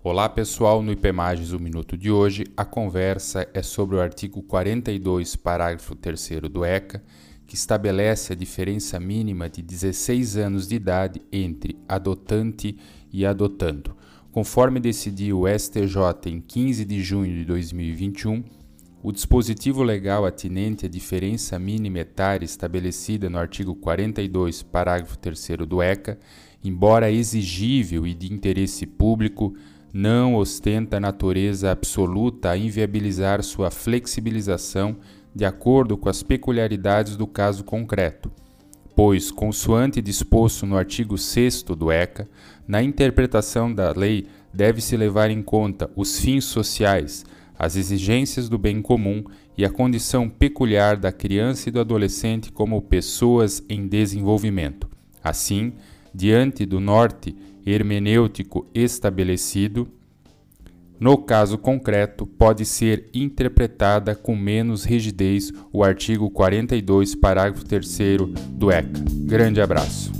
Olá pessoal, no IPMagens o Minuto de hoje a conversa é sobre o artigo 42, parágrafo 3 do ECA, que estabelece a diferença mínima de 16 anos de idade entre adotante e adotando. Conforme decidiu o STJ em 15 de junho de 2021, o dispositivo legal atinente à diferença mínima etária estabelecida no artigo 42, parágrafo 3 do ECA, embora exigível e de interesse público, não ostenta natureza absoluta a inviabilizar sua flexibilização de acordo com as peculiaridades do caso concreto, pois, consoante disposto no artigo 6 do ECA, na interpretação da lei deve-se levar em conta os fins sociais, as exigências do bem comum e a condição peculiar da criança e do adolescente como pessoas em desenvolvimento. Assim, diante do norte hermenêutico estabelecido, no caso concreto, pode ser interpretada com menos rigidez o artigo 42, parágrafo 3 do ECA. Grande abraço.